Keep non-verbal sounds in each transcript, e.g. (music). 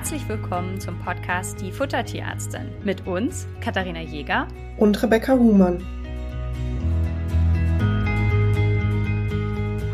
Herzlich willkommen zum Podcast Die Futtertierärztin mit uns, Katharina Jäger und Rebecca Huhmann.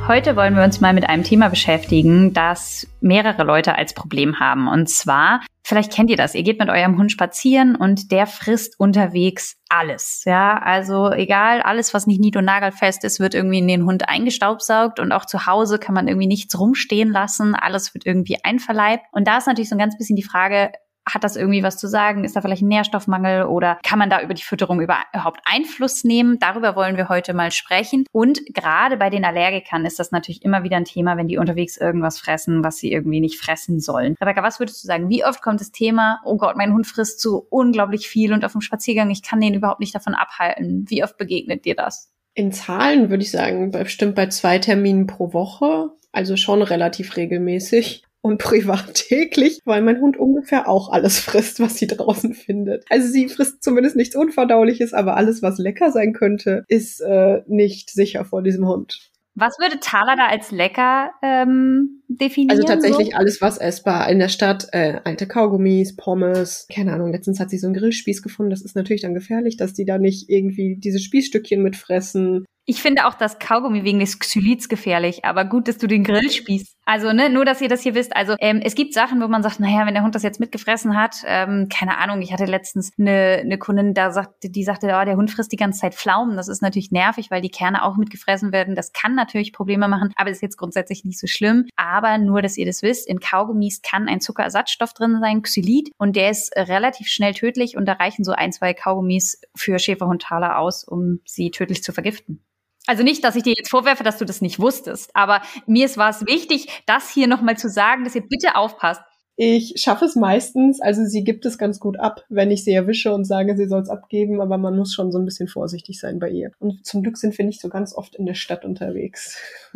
Heute wollen wir uns mal mit einem Thema beschäftigen, das mehrere Leute als Problem haben. Und zwar, vielleicht kennt ihr das, ihr geht mit eurem Hund spazieren und der frisst unterwegs alles. Ja, also egal, alles, was nicht nied- und nagelfest ist, wird irgendwie in den Hund eingestaubsaugt und auch zu Hause kann man irgendwie nichts rumstehen lassen. Alles wird irgendwie einverleibt. Und da ist natürlich so ein ganz bisschen die Frage, hat das irgendwie was zu sagen? Ist da vielleicht ein Nährstoffmangel oder kann man da über die Fütterung überhaupt Einfluss nehmen? Darüber wollen wir heute mal sprechen. Und gerade bei den Allergikern ist das natürlich immer wieder ein Thema, wenn die unterwegs irgendwas fressen, was sie irgendwie nicht fressen sollen. Rebecca, was würdest du sagen? Wie oft kommt das Thema, oh Gott, mein Hund frisst so unglaublich viel und auf dem Spaziergang, ich kann den überhaupt nicht davon abhalten. Wie oft begegnet dir das? In Zahlen würde ich sagen, bestimmt bei zwei Terminen pro Woche. Also schon relativ regelmäßig und privat (laughs) täglich, weil mein Hund ungefähr auch alles frisst, was sie draußen findet. Also sie frisst zumindest nichts Unverdauliches, aber alles, was lecker sein könnte, ist äh, nicht sicher vor diesem Hund. Was würde Thaler da als lecker ähm, definieren? Also tatsächlich so? alles, was essbar in der Stadt, äh, alte Kaugummis, Pommes, keine Ahnung. Letztens hat sie so einen Grillspieß gefunden. Das ist natürlich dann gefährlich, dass die da nicht irgendwie diese Spießstückchen mitfressen. Ich finde auch das Kaugummi wegen des Xylids gefährlich, aber gut, dass du den Grill spießt. Also, ne, nur, dass ihr das hier wisst. Also, ähm, es gibt Sachen, wo man sagt, naja, wenn der Hund das jetzt mitgefressen hat, ähm, keine Ahnung, ich hatte letztens eine, eine Kundin, da sagte, die sagte, oh, der Hund frisst die ganze Zeit Pflaumen. Das ist natürlich nervig, weil die Kerne auch mitgefressen werden. Das kann natürlich Probleme machen, aber ist jetzt grundsätzlich nicht so schlimm. Aber nur, dass ihr das wisst, in Kaugummis kann ein Zuckerersatzstoff drin sein, Xylid, und der ist relativ schnell tödlich und da reichen so ein, zwei Kaugummis für Schäferhundtaler aus, um sie tödlich zu vergiften. Also nicht, dass ich dir jetzt vorwerfe, dass du das nicht wusstest, aber mir war es wichtig, das hier nochmal zu sagen, dass ihr bitte aufpasst. Ich schaffe es meistens, also sie gibt es ganz gut ab, wenn ich sie erwische und sage, sie soll es abgeben, aber man muss schon so ein bisschen vorsichtig sein bei ihr. Und zum Glück sind wir nicht so ganz oft in der Stadt unterwegs. (laughs)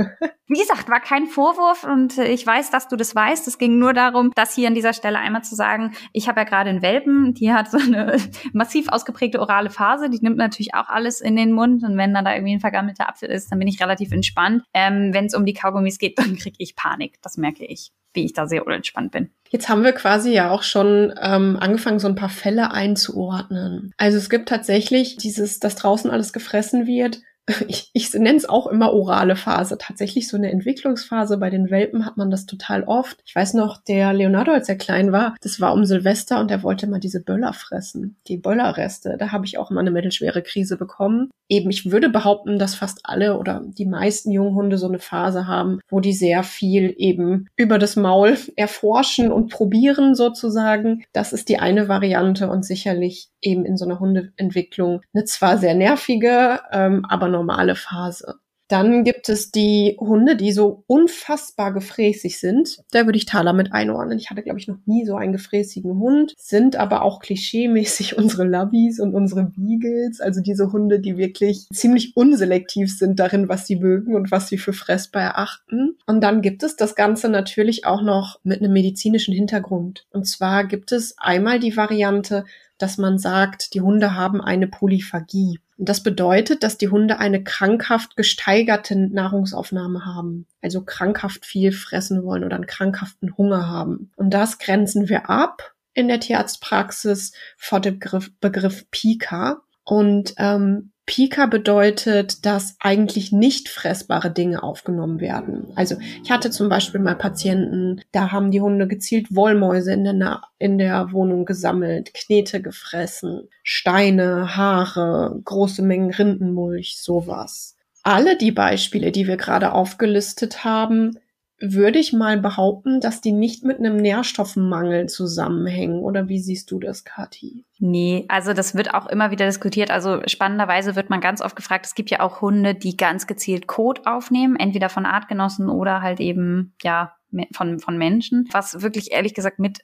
Wie gesagt, war kein Vorwurf und ich weiß, dass du das weißt. Es ging nur darum, das hier an dieser Stelle einmal zu sagen, ich habe ja gerade einen Welpen, die hat so eine (laughs) massiv ausgeprägte orale Phase, die nimmt natürlich auch alles in den Mund und wenn dann da irgendwie ein vergammelter Apfel ist, dann bin ich relativ entspannt. Ähm, wenn es um die Kaugummis geht, (laughs) dann kriege ich Panik, das merke ich wie ich da sehr unentspannt bin. Jetzt haben wir quasi ja auch schon ähm, angefangen, so ein paar Fälle einzuordnen. Also es gibt tatsächlich dieses, dass draußen alles gefressen wird, (laughs) ich, ich nenne es auch immer orale Phase. Tatsächlich so eine Entwicklungsphase. Bei den Welpen hat man das total oft. Ich weiß noch, der Leonardo, als er klein war, das war um Silvester und er wollte mal diese Böller fressen. Die Böllerreste. Da habe ich auch mal eine mittelschwere Krise bekommen. Eben, ich würde behaupten, dass fast alle oder die meisten Junghunde so eine Phase haben, wo die sehr viel eben über das Maul erforschen und probieren sozusagen. Das ist die eine Variante und sicherlich eben in so einer Hundeentwicklung eine zwar sehr nervige, ähm, aber normale Phase. Dann gibt es die Hunde, die so unfassbar gefräßig sind. Da würde ich Thaler mit einordnen. Ich hatte, glaube ich, noch nie so einen gefräßigen Hund. Sind aber auch klischeemäßig (laughs) unsere Labbies und unsere Beagles. Also diese Hunde, die wirklich ziemlich unselektiv sind darin, was sie mögen und was sie für fressbar erachten. Und dann gibt es das Ganze natürlich auch noch mit einem medizinischen Hintergrund. Und zwar gibt es einmal die Variante, dass man sagt, die Hunde haben eine Polyphagie. Und das bedeutet, dass die Hunde eine krankhaft gesteigerte Nahrungsaufnahme haben, also krankhaft viel fressen wollen oder einen krankhaften Hunger haben. Und das grenzen wir ab in der Tierarztpraxis vor dem Begriff, Begriff Pika. Und ähm, Pika bedeutet, dass eigentlich nicht fressbare Dinge aufgenommen werden. Also ich hatte zum Beispiel mal Patienten, da haben die Hunde gezielt Wollmäuse in der, in der Wohnung gesammelt, Knete gefressen, Steine, Haare, große Mengen Rindenmulch, sowas. Alle die Beispiele, die wir gerade aufgelistet haben, würde ich mal behaupten, dass die nicht mit einem Nährstoffmangel zusammenhängen. Oder wie siehst du das, Kathi? Nee, also das wird auch immer wieder diskutiert. Also spannenderweise wird man ganz oft gefragt, es gibt ja auch Hunde, die ganz gezielt Kot aufnehmen, entweder von Artgenossen oder halt eben, ja, von, von Menschen, was wirklich ehrlich gesagt mit,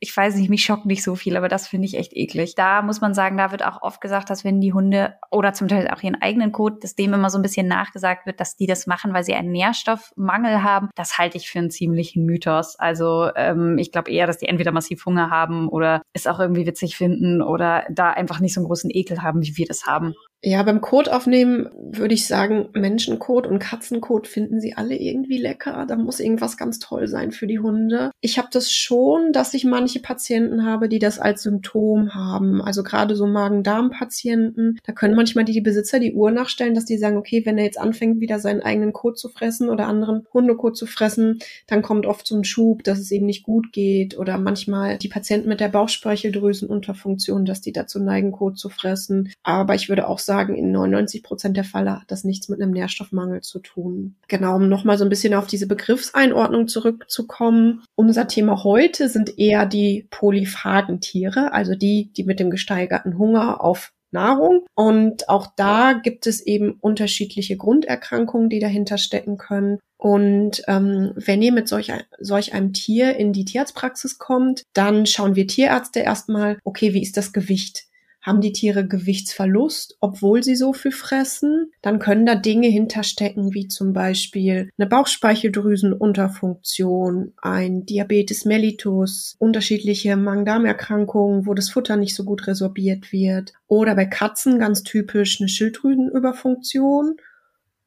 ich weiß nicht, mich schockt nicht so viel, aber das finde ich echt eklig. Da muss man sagen, da wird auch oft gesagt, dass wenn die Hunde oder zum Teil auch ihren eigenen Kot, dass dem immer so ein bisschen nachgesagt wird, dass die das machen, weil sie einen Nährstoffmangel haben, das halte ich für einen ziemlichen Mythos. Also ähm, ich glaube eher, dass die entweder massiv Hunger haben oder es auch irgendwie witzig finden oder da einfach nicht so einen großen Ekel haben, wie wir das haben. Ja, beim Kot aufnehmen würde ich sagen, Menschenkot und Katzenkot finden sie alle irgendwie lecker. Da muss irgendwas ganz toll sein für die Hunde. Ich habe das schon, dass ich manche Patienten habe, die das als Symptom haben. Also gerade so Magen-Darm-Patienten, da können manchmal die, Besitzer die Uhr nachstellen, dass die sagen, okay, wenn er jetzt anfängt, wieder seinen eigenen Kot zu fressen oder anderen Hundekot zu fressen, dann kommt oft so ein Schub, dass es eben nicht gut geht. Oder manchmal die Patienten mit der Bauchspeicheldrüsenunterfunktion, dass die dazu neigen, Kot zu fressen. Aber ich würde auch sagen, in 99 Prozent der Fälle hat das nichts mit einem Nährstoffmangel zu tun. Genau, um nochmal so ein bisschen auf diese Begriffseinordnung zurückzukommen. Unser Thema heute sind eher die polyphagen Tiere, also die, die mit dem gesteigerten Hunger auf Nahrung. Und auch da gibt es eben unterschiedliche Grunderkrankungen, die dahinter stecken können. Und ähm, wenn ihr mit solch, solch einem Tier in die Tierarztpraxis kommt, dann schauen wir Tierärzte erstmal, okay, wie ist das Gewicht? Haben die Tiere Gewichtsverlust, obwohl sie so viel fressen? Dann können da Dinge hinterstecken, wie zum Beispiel eine Bauchspeicheldrüsenunterfunktion, ein Diabetes mellitus, unterschiedliche Magen-Darm-Erkrankungen, wo das Futter nicht so gut resorbiert wird. Oder bei Katzen ganz typisch eine Schilddrüsenüberfunktion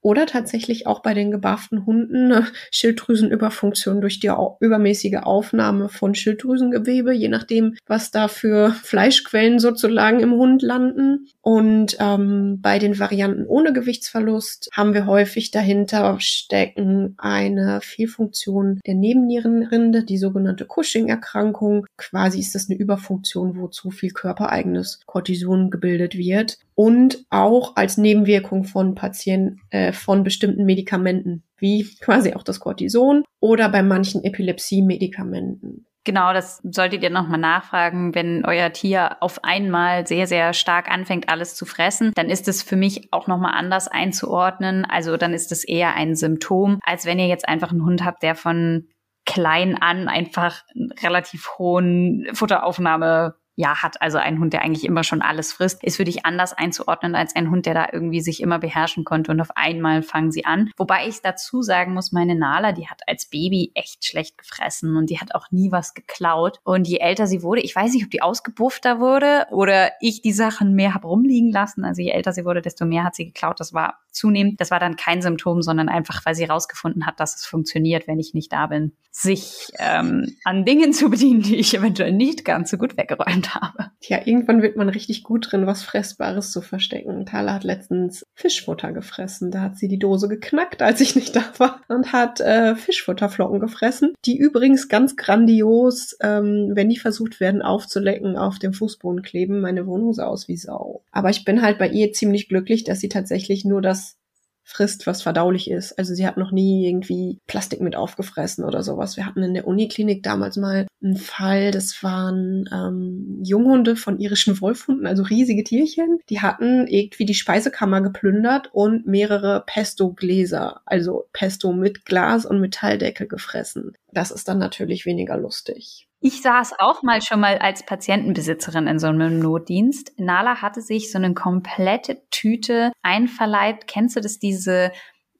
oder tatsächlich auch bei den gebafften Hunden eine Schilddrüsenüberfunktion durch die übermäßige Aufnahme von Schilddrüsengewebe, je nachdem, was da für Fleischquellen sozusagen im Hund landen. Und ähm, bei den Varianten ohne Gewichtsverlust haben wir häufig dahinter stecken eine Fehlfunktion der Nebennierenrinde, die sogenannte Cushing-Erkrankung. Quasi ist das eine Überfunktion, wo zu viel körpereigenes Cortison gebildet wird und auch als Nebenwirkung von Patienten äh, von bestimmten Medikamenten, wie quasi auch das Cortison oder bei manchen Epilepsie-Medikamenten. Genau, das solltet ihr nochmal nachfragen. Wenn euer Tier auf einmal sehr, sehr stark anfängt, alles zu fressen, dann ist es für mich auch nochmal anders einzuordnen. Also dann ist es eher ein Symptom, als wenn ihr jetzt einfach einen Hund habt, der von klein an einfach relativ hohen Futteraufnahme ja hat. Also ein Hund, der eigentlich immer schon alles frisst, ist für dich anders einzuordnen als ein Hund, der da irgendwie sich immer beherrschen konnte und auf einmal fangen sie an. Wobei ich dazu sagen muss, meine Nala, die hat als Baby echt schlecht gefressen und die hat auch nie was geklaut. Und je älter sie wurde, ich weiß nicht, ob die ausgebuffter wurde oder ich die Sachen mehr habe rumliegen lassen. Also je älter sie wurde, desto mehr hat sie geklaut. Das war zunehmend. Das war dann kein Symptom, sondern einfach, weil sie rausgefunden hat, dass es funktioniert, wenn ich nicht da bin, sich ähm, an Dingen zu bedienen, die ich eventuell nicht ganz so gut weggeräumt habe. Tja, irgendwann wird man richtig gut drin, was Fressbares zu verstecken. Thala hat letztens Fischfutter gefressen. Da hat sie die Dose geknackt, als ich nicht da war und hat äh, Fischfutterflocken gefressen, die übrigens ganz grandios, ähm, wenn die versucht werden aufzulecken, auf dem Fußboden kleben. Meine Wohnung sah aus wie Sau. Aber ich bin halt bei ihr ziemlich glücklich, dass sie tatsächlich nur das frisst, was verdaulich ist. Also sie hat noch nie irgendwie Plastik mit aufgefressen oder sowas. Wir hatten in der Uniklinik damals mal einen Fall, das waren ähm, Junghunde von irischen Wolfhunden, also riesige Tierchen. Die hatten irgendwie die Speisekammer geplündert und mehrere Pesto-Gläser, also Pesto mit Glas und Metalldeckel gefressen. Das ist dann natürlich weniger lustig. Ich saß auch mal schon mal als Patientenbesitzerin in so einem Notdienst. Nala hatte sich so eine komplette Tüte einverleibt. Kennst du das, diese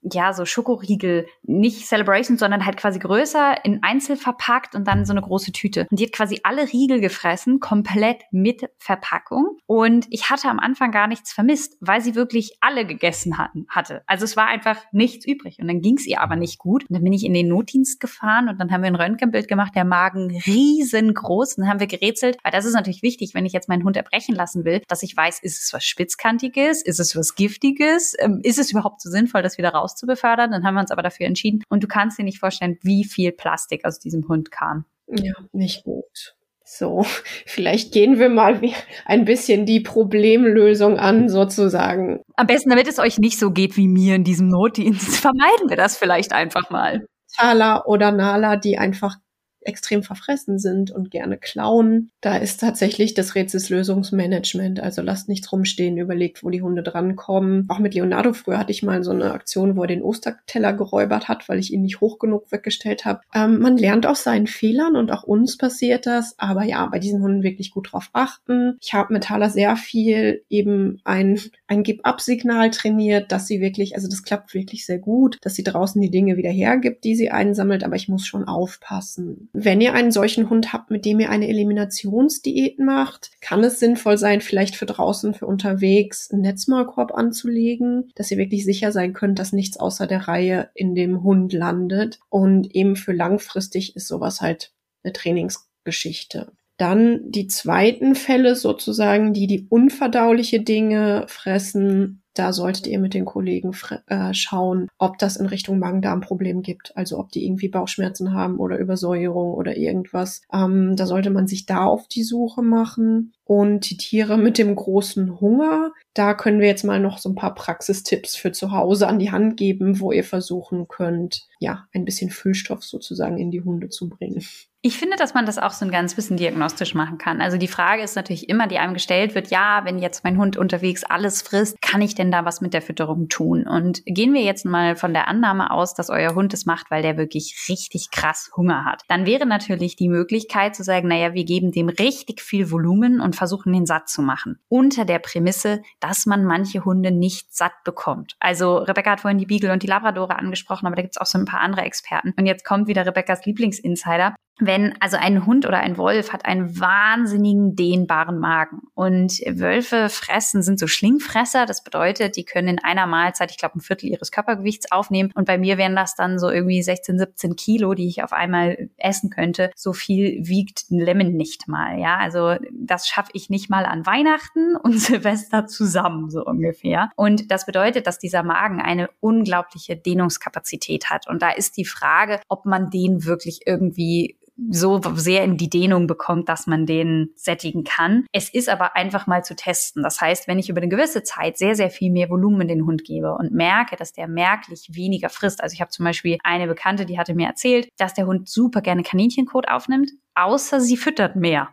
ja, so Schokoriegel, nicht Celebration, sondern halt quasi größer in Einzel verpackt und dann so eine große Tüte. Und die hat quasi alle Riegel gefressen, komplett mit Verpackung. Und ich hatte am Anfang gar nichts vermisst, weil sie wirklich alle gegessen hatten, hatte. Also es war einfach nichts übrig. Und dann ging es ihr aber nicht gut. Und dann bin ich in den Notdienst gefahren und dann haben wir ein Röntgenbild gemacht, der Magen riesengroß. Und dann haben wir gerätselt, weil das ist natürlich wichtig, wenn ich jetzt meinen Hund erbrechen lassen will, dass ich weiß, ist es was Spitzkantiges, ist es was Giftiges, ähm, ist es überhaupt so sinnvoll, das wieder raus rauszubefördern. Dann haben wir uns aber dafür entschieden. Und du kannst dir nicht vorstellen, wie viel Plastik aus diesem Hund kam. Ja, nicht gut. So, (laughs) vielleicht gehen wir mal ein bisschen die Problemlösung an, sozusagen. Am besten, damit es euch nicht so geht wie mir in diesem Notdienst, (laughs) vermeiden wir das vielleicht einfach mal. Thala oder Nala, die einfach extrem verfressen sind und gerne klauen. Da ist tatsächlich das Rätselslösungsmanagement. Also lasst nichts rumstehen, überlegt, wo die Hunde drankommen. Auch mit Leonardo früher hatte ich mal so eine Aktion, wo er den Osterteller geräubert hat, weil ich ihn nicht hoch genug weggestellt habe. Ähm, man lernt aus seinen Fehlern und auch uns passiert das. Aber ja, bei diesen Hunden wirklich gut drauf achten. Ich habe mit Thala sehr viel eben ein, ein Gib-Ab-Signal trainiert, dass sie wirklich, also das klappt wirklich sehr gut, dass sie draußen die Dinge wieder hergibt, die sie einsammelt. Aber ich muss schon aufpassen wenn ihr einen solchen Hund habt, mit dem ihr eine Eliminationsdiät macht, kann es sinnvoll sein, vielleicht für draußen, für unterwegs einen Netzmaulkorb anzulegen, dass ihr wirklich sicher sein könnt, dass nichts außer der Reihe in dem Hund landet. Und eben für langfristig ist sowas halt eine Trainings Geschichte. Dann die zweiten Fälle sozusagen, die die unverdauliche Dinge fressen, da solltet ihr mit den Kollegen äh, schauen, ob das in Richtung Magen-Darm-Problem gibt. Also ob die irgendwie Bauchschmerzen haben oder Übersäuerung oder irgendwas. Ähm, da sollte man sich da auf die Suche machen. Und die Tiere mit dem großen Hunger, da können wir jetzt mal noch so ein paar Praxistipps für zu Hause an die Hand geben, wo ihr versuchen könnt, ja, ein bisschen Füllstoff sozusagen in die Hunde zu bringen. Ich finde, dass man das auch so ein ganz bisschen diagnostisch machen kann. Also die Frage ist natürlich immer, die einem gestellt wird, ja, wenn jetzt mein Hund unterwegs alles frisst, kann ich denn da was mit der Fütterung tun? Und gehen wir jetzt mal von der Annahme aus, dass euer Hund es macht, weil der wirklich richtig krass Hunger hat. Dann wäre natürlich die Möglichkeit zu sagen, naja, wir geben dem richtig viel Volumen und versuchen den satt zu machen. Unter der Prämisse, dass man manche Hunde nicht satt bekommt. Also Rebecca hat vorhin die Beagle und die Labradore angesprochen, aber da gibt es auch so ein paar andere Experten. Und jetzt kommt wieder Rebeccas Lieblingsinsider wenn also ein Hund oder ein Wolf hat einen wahnsinnigen dehnbaren Magen. Und Wölfe fressen sind so Schlingfresser, das bedeutet, die können in einer Mahlzeit, ich glaube, ein Viertel ihres Körpergewichts aufnehmen. Und bei mir wären das dann so irgendwie 16, 17 Kilo, die ich auf einmal essen könnte. So viel wiegt ein Lemon nicht mal, ja, also das schaffe ich nicht mal an Weihnachten (laughs) und Silvester zusammen so ungefähr. Und das bedeutet, dass dieser Magen eine unglaubliche Dehnungskapazität hat. Und da ist die Frage, ob man den wirklich irgendwie so sehr in die Dehnung bekommt, dass man den sättigen kann. Es ist aber einfach mal zu testen. Das heißt, wenn ich über eine gewisse Zeit sehr, sehr viel mehr Volumen den Hund gebe und merke, dass der merklich weniger frisst. Also ich habe zum Beispiel eine Bekannte, die hatte mir erzählt, dass der Hund super gerne Kaninchenkot aufnimmt, außer sie füttert mehr.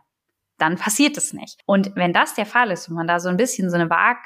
Dann passiert es nicht. Und wenn das der Fall ist und man da so ein bisschen so eine Waag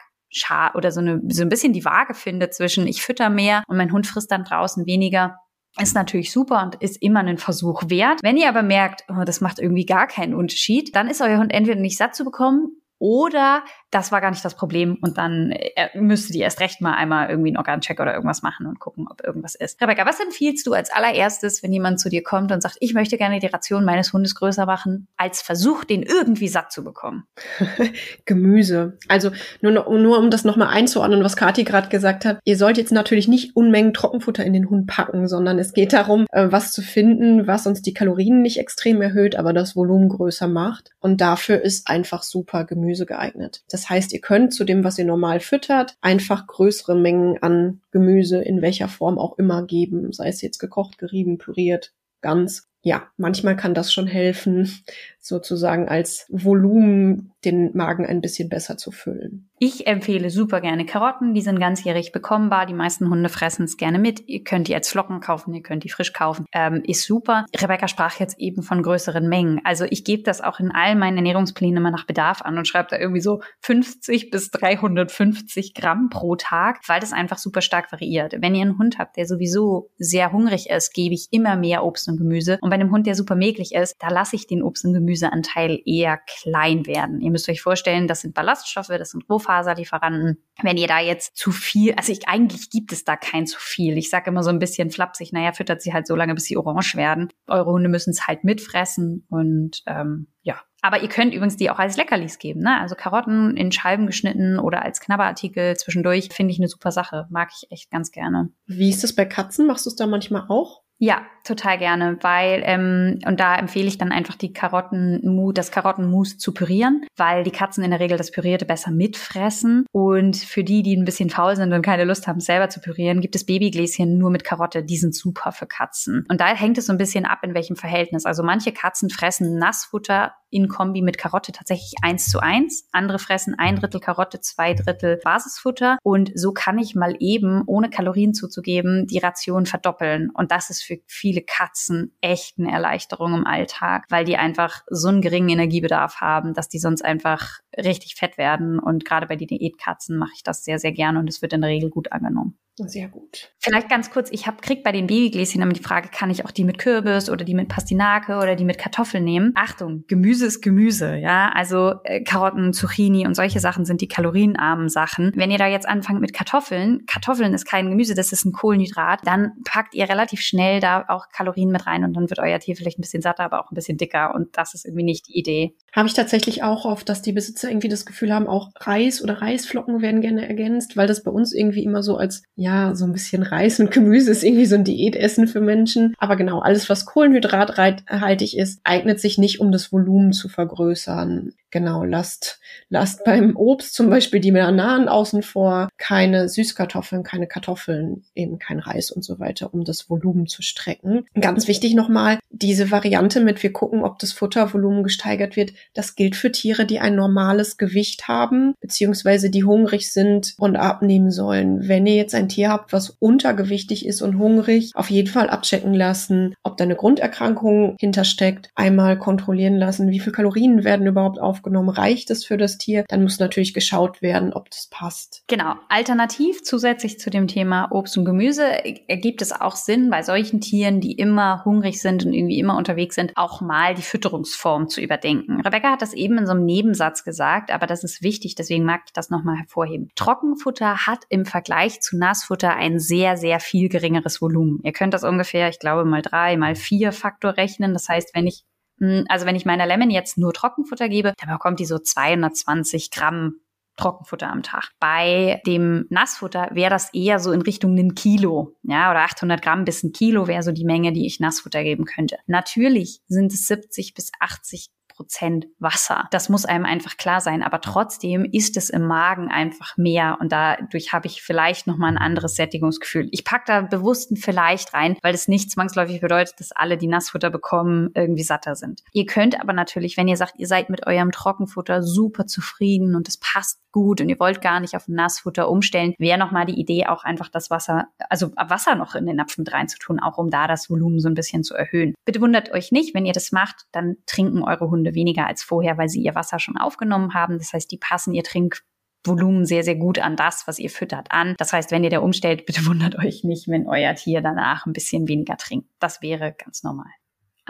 oder so, eine, so ein bisschen die Waage findet zwischen ich fütter mehr und mein Hund frisst dann draußen weniger, ist natürlich super und ist immer ein Versuch wert. Wenn ihr aber merkt, oh, das macht irgendwie gar keinen Unterschied, dann ist euer Hund entweder nicht satt zu bekommen oder das war gar nicht das Problem und dann äh, müsste die erst recht mal einmal irgendwie einen Organcheck oder irgendwas machen und gucken, ob irgendwas ist. Rebecca, was empfiehlst du als allererstes, wenn jemand zu dir kommt und sagt, ich möchte gerne die Ration meines Hundes größer machen, als Versuch, den irgendwie satt zu bekommen? (laughs) Gemüse. Also nur, nur um das nochmal einzuordnen, was Kathi gerade gesagt hat, ihr sollt jetzt natürlich nicht Unmengen Trockenfutter in den Hund packen, sondern es geht darum, äh, was zu finden, was uns die Kalorien nicht extrem erhöht, aber das Volumen größer macht. Und dafür ist einfach super Gemüse geeignet. Das heißt, ihr könnt zu dem, was ihr normal füttert, einfach größere Mengen an Gemüse in welcher Form auch immer geben, sei es jetzt gekocht, gerieben, püriert, ganz. Ja, manchmal kann das schon helfen, sozusagen als Volumen den Magen ein bisschen besser zu füllen. Ich empfehle super gerne Karotten, die sind ganzjährig bekommbar. Die meisten Hunde fressen es gerne mit. Ihr könnt die als Flocken kaufen, ihr könnt die frisch kaufen. Ähm, ist super. Rebecca sprach jetzt eben von größeren Mengen. Also ich gebe das auch in all meinen Ernährungsplänen immer nach Bedarf an und schreibe da irgendwie so 50 bis 350 Gramm pro Tag, weil das einfach super stark variiert. Wenn ihr einen Hund habt, der sowieso sehr hungrig ist, gebe ich immer mehr Obst und Gemüse. Und bei einem Hund, der super mäglich ist, da lasse ich den Obst und Gemüseanteil eher klein werden. Ihr müsst euch vorstellen, das sind Ballaststoffe, das sind Rohfaser Faserlieferanten. Wenn ihr da jetzt zu viel, also ich, eigentlich gibt es da kein zu viel. Ich sage immer so ein bisschen flapsig, naja, füttert sie halt so lange, bis sie orange werden. Eure Hunde müssen es halt mitfressen und ähm, ja. Aber ihr könnt übrigens die auch als Leckerlis geben, ne? Also Karotten in Scheiben geschnitten oder als Knabberartikel zwischendurch finde ich eine super Sache. Mag ich echt ganz gerne. Wie ist das bei Katzen? Machst du es da manchmal auch? Ja, total gerne, weil ähm, und da empfehle ich dann einfach die Karottenmus, das Karottenmus zu pürieren, weil die Katzen in der Regel das Pürierte besser mitfressen und für die, die ein bisschen faul sind und keine Lust haben, selber zu pürieren, gibt es Babygläschen nur mit Karotte, die sind super für Katzen. Und da hängt es so ein bisschen ab, in welchem Verhältnis. Also manche Katzen fressen Nassfutter in Kombi mit Karotte tatsächlich eins zu eins. Andere fressen ein Drittel Karotte, zwei Drittel Basisfutter. Und so kann ich mal eben, ohne Kalorien zuzugeben, die Ration verdoppeln. Und das ist für viele Katzen echt eine Erleichterung im Alltag, weil die einfach so einen geringen Energiebedarf haben, dass die sonst einfach richtig fett werden. Und gerade bei den Diätkatzen mache ich das sehr, sehr gerne und es wird in der Regel gut angenommen. Sehr gut. Vielleicht ganz kurz, ich hab, krieg bei den Babygläschen immer die Frage, kann ich auch die mit Kürbis oder die mit Pastinake oder die mit Kartoffeln nehmen? Achtung, Gemüse ist Gemüse, ja. Also äh, Karotten, Zucchini und solche Sachen sind die kalorienarmen Sachen. Wenn ihr da jetzt anfangt mit Kartoffeln, Kartoffeln ist kein Gemüse, das ist ein Kohlenhydrat, dann packt ihr relativ schnell da auch Kalorien mit rein und dann wird euer Tier vielleicht ein bisschen satter, aber auch ein bisschen dicker und das ist irgendwie nicht die Idee. Habe ich tatsächlich auch oft, dass die Besitzer irgendwie das Gefühl haben, auch Reis oder Reisflocken werden gerne ergänzt, weil das bei uns irgendwie immer so als, ja, ja, so ein bisschen Reis und Gemüse ist irgendwie so ein Diätessen für Menschen. Aber genau, alles, was kohlenhydrathaltig ist, eignet sich nicht, um das Volumen zu vergrößern. Genau, lasst, lasst beim Obst zum Beispiel die Bananen außen vor, keine Süßkartoffeln, keine Kartoffeln, eben kein Reis und so weiter, um das Volumen zu strecken. Ganz wichtig nochmal, diese Variante mit wir gucken, ob das Futtervolumen gesteigert wird, das gilt für Tiere, die ein normales Gewicht haben, beziehungsweise die hungrig sind und abnehmen sollen. Wenn ihr jetzt ein Tier habt, was untergewichtig ist und hungrig, auf jeden Fall abchecken lassen, ob da eine Grunderkrankung hintersteckt, einmal kontrollieren lassen, wie viel Kalorien werden überhaupt auf aufgenommen. Reicht es für das Tier? Dann muss natürlich geschaut werden, ob das passt. Genau. Alternativ zusätzlich zu dem Thema Obst und Gemüse ergibt es auch Sinn, bei solchen Tieren, die immer hungrig sind und irgendwie immer unterwegs sind, auch mal die Fütterungsform zu überdenken. Rebecca hat das eben in so einem Nebensatz gesagt, aber das ist wichtig, deswegen mag ich das nochmal hervorheben. Trockenfutter hat im Vergleich zu Nassfutter ein sehr, sehr viel geringeres Volumen. Ihr könnt das ungefähr, ich glaube, mal drei, mal vier Faktor rechnen. Das heißt, wenn ich hm, also wenn ich meiner Lemon jetzt nur Trockenfutter gebe, dann bekommt die so 220 Gramm Trockenfutter am Tag. Bei dem Nassfutter wäre das eher so in Richtung einen Kilo, ja, oder 800 Gramm bis ein Kilo wäre so die Menge, die ich Nassfutter geben könnte. Natürlich sind es 70 bis 80 Prozent Wasser. Das muss einem einfach klar sein. Aber trotzdem ist es im Magen einfach mehr und dadurch habe ich vielleicht nochmal ein anderes Sättigungsgefühl. Ich packe da bewusst ein vielleicht rein, weil es nicht zwangsläufig bedeutet, dass alle, die Nassfutter bekommen, irgendwie satter sind. Ihr könnt aber natürlich, wenn ihr sagt, ihr seid mit eurem Trockenfutter super zufrieden und es passt gut und ihr wollt gar nicht auf Nassfutter umstellen, wäre nochmal die Idee, auch einfach das Wasser, also Wasser noch in den Napf mit reinzutun, auch um da das Volumen so ein bisschen zu erhöhen. Bitte wundert euch nicht, wenn ihr das macht, dann trinken eure Hunde weniger als vorher, weil sie ihr Wasser schon aufgenommen haben. Das heißt, die passen ihr Trinkvolumen sehr, sehr gut an das, was ihr füttert, an. Das heißt, wenn ihr da umstellt, bitte wundert euch nicht, wenn euer Tier danach ein bisschen weniger trinkt. Das wäre ganz normal.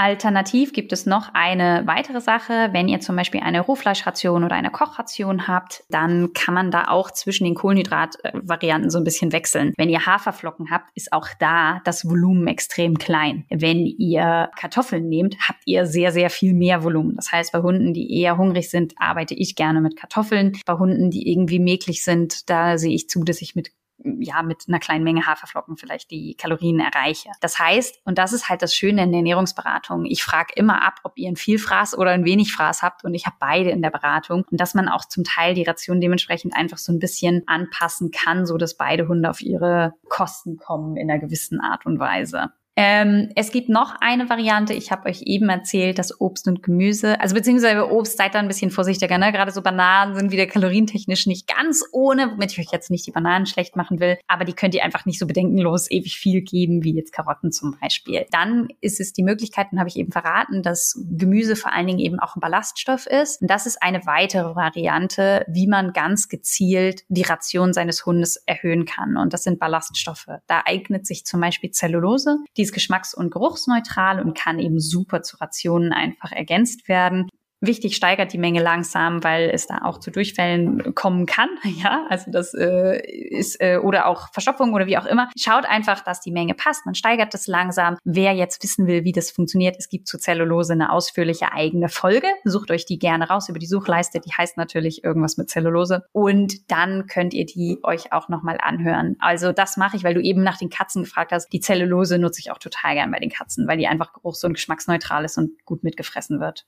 Alternativ gibt es noch eine weitere Sache. Wenn ihr zum Beispiel eine Rohfleischration oder eine Kochration habt, dann kann man da auch zwischen den Kohlenhydratvarianten so ein bisschen wechseln. Wenn ihr Haferflocken habt, ist auch da das Volumen extrem klein. Wenn ihr Kartoffeln nehmt, habt ihr sehr, sehr viel mehr Volumen. Das heißt, bei Hunden, die eher hungrig sind, arbeite ich gerne mit Kartoffeln. Bei Hunden, die irgendwie mäglich sind, da sehe ich zu, dass ich mit ja mit einer kleinen Menge Haferflocken vielleicht die Kalorien erreiche. Das heißt, und das ist halt das Schöne in der Ernährungsberatung, ich frage immer ab, ob ihr ein Vielfraß oder ein wenig Fraß habt und ich habe beide in der Beratung und dass man auch zum Teil die Ration dementsprechend einfach so ein bisschen anpassen kann, so dass beide Hunde auf ihre Kosten kommen in einer gewissen Art und Weise. Ähm, es gibt noch eine Variante. Ich habe euch eben erzählt, dass Obst und Gemüse, also beziehungsweise Obst, seid da ein bisschen vorsichtiger. Ne? Gerade so Bananen sind wieder kalorientechnisch nicht ganz ohne, womit ich euch jetzt nicht die Bananen schlecht machen will, aber die könnt ihr einfach nicht so bedenkenlos ewig viel geben, wie jetzt Karotten zum Beispiel. Dann ist es die Möglichkeit, dann habe ich eben verraten, dass Gemüse vor allen Dingen eben auch ein Ballaststoff ist. Und das ist eine weitere Variante, wie man ganz gezielt die Ration seines Hundes erhöhen kann. Und das sind Ballaststoffe. Da eignet sich zum Beispiel Zellulose. Die ist geschmacks- und geruchsneutral und kann eben super zu Rationen einfach ergänzt werden. Wichtig steigert die Menge langsam, weil es da auch zu Durchfällen kommen kann. (laughs) Ja, also das äh, ist äh, oder auch Verstopfung oder wie auch immer. Schaut einfach, dass die Menge passt. Man steigert das langsam. Wer jetzt wissen will, wie das funktioniert, es gibt zu Zellulose eine ausführliche eigene Folge. Sucht euch die gerne raus über die Suchleiste. Die heißt natürlich irgendwas mit Zellulose. Und dann könnt ihr die euch auch nochmal anhören. Also das mache ich, weil du eben nach den Katzen gefragt hast. Die Zellulose nutze ich auch total gern bei den Katzen, weil die einfach geruchs- und geschmacksneutral ist und gut mitgefressen wird.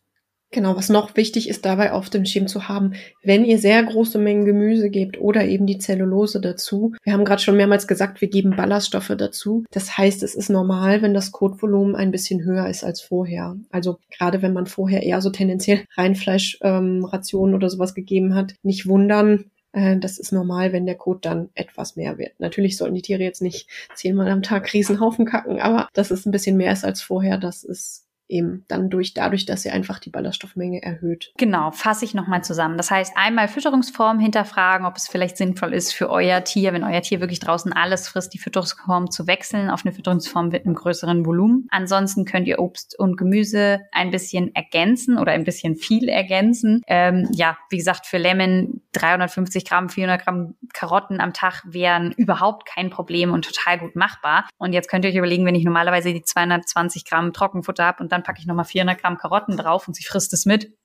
Genau, was noch wichtig ist dabei auf dem Schirm zu haben, wenn ihr sehr große Mengen Gemüse gebt oder eben die Zellulose dazu. Wir haben gerade schon mehrmals gesagt, wir geben Ballaststoffe dazu. Das heißt, es ist normal, wenn das Kotvolumen ein bisschen höher ist als vorher. Also gerade wenn man vorher eher so tendenziell (laughs) Reinfleischrationen ähm, oder sowas gegeben hat, nicht wundern, äh, das ist normal, wenn der Kot dann etwas mehr wird. Natürlich sollten die Tiere jetzt nicht zehnmal am Tag Riesenhaufen kacken, aber dass es ein bisschen mehr ist als vorher, das ist eben dann durch, dadurch, dass sie einfach die Ballaststoffmenge erhöht. Genau, fasse ich nochmal zusammen. Das heißt, einmal Fütterungsform hinterfragen, ob es vielleicht sinnvoll ist für euer Tier, wenn euer Tier wirklich draußen alles frisst, die Fütterungsform zu wechseln auf eine Fütterungsform mit einem größeren Volumen. Ansonsten könnt ihr Obst und Gemüse ein bisschen ergänzen oder ein bisschen viel ergänzen. Ähm, ja, wie gesagt, für Lemon 350 Gramm, 400 Gramm Karotten am Tag wären überhaupt kein Problem und total gut machbar. Und jetzt könnt ihr euch überlegen, wenn ich normalerweise die 220 Gramm Trockenfutter habe und dann packe ich nochmal 400 Gramm Karotten drauf und sie frisst es mit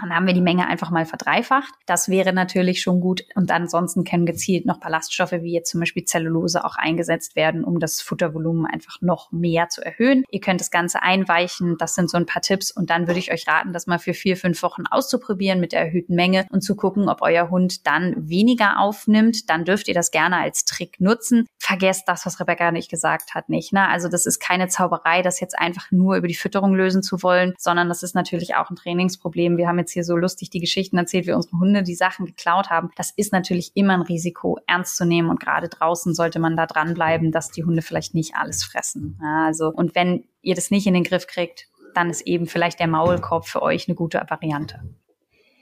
Dann haben wir die Menge einfach mal verdreifacht. Das wäre natürlich schon gut. Und ansonsten können gezielt noch Ballaststoffe wie jetzt zum Beispiel Zellulose auch eingesetzt werden, um das Futtervolumen einfach noch mehr zu erhöhen. Ihr könnt das Ganze einweichen. Das sind so ein paar Tipps. Und dann würde ich euch raten, das mal für vier, fünf Wochen auszuprobieren mit der erhöhten Menge und zu gucken, ob euer Hund dann weniger aufnimmt. Dann dürft ihr das gerne als Trick nutzen. Vergesst das, was Rebecca nicht gesagt hat, nicht. Ne? Also das ist keine Zauberei, das jetzt einfach nur über die Fütterung lösen zu wollen, sondern das ist natürlich auch ein Trainingsproblem. Wir haben jetzt hier so lustig die Geschichten erzählt, wie unsere Hunde die Sachen geklaut haben. Das ist natürlich immer ein Risiko, ernst zu nehmen. Und gerade draußen sollte man da dranbleiben, dass die Hunde vielleicht nicht alles fressen. Ja, also, und wenn ihr das nicht in den Griff kriegt, dann ist eben vielleicht der Maulkorb für euch eine gute Variante.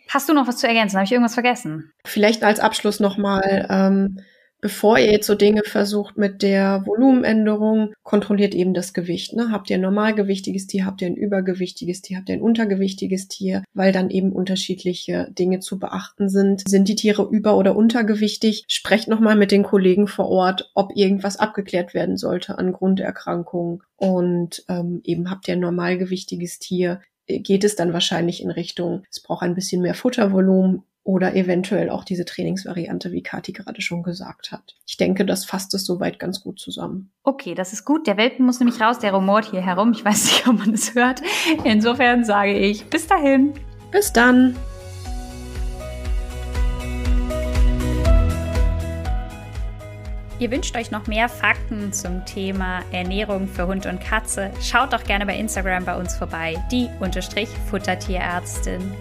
Hast du noch was zu ergänzen? Habe ich irgendwas vergessen? Vielleicht als Abschluss nochmal, ähm, bevor ihr jetzt so Dinge versucht mit der Volumenänderung, kontrolliert eben das Gewicht. Ne? Habt ihr ein normalgewichtiges Tier, habt ihr ein übergewichtiges Tier, habt ihr ein untergewichtiges Tier, weil dann eben unterschiedliche Dinge zu beachten sind. Sind die Tiere über- oder untergewichtig? Sprecht nochmal mit den Kollegen vor Ort, ob irgendwas abgeklärt werden sollte an Grunderkrankungen. Und ähm, eben habt ihr ein normalgewichtiges Tier, geht es dann wahrscheinlich in Richtung, es braucht ein bisschen mehr Futtervolumen oder eventuell auch diese Trainingsvariante, wie Kati gerade schon gesagt hat. Ich denke, das fasst es soweit ganz gut zusammen. Okay, das ist gut. Der Welpen muss nämlich raus, der rumort hier herum. Ich weiß nicht, (laughs) ob man es hört. Insofern sage ich bis dahin. Bis dann. Ihr wünscht euch noch mehr Fakten zum Thema Ernährung für Hund und Katze? Schaut doch gerne bei Instagram bei uns vorbei, die Unterstrich Futtertierärztin.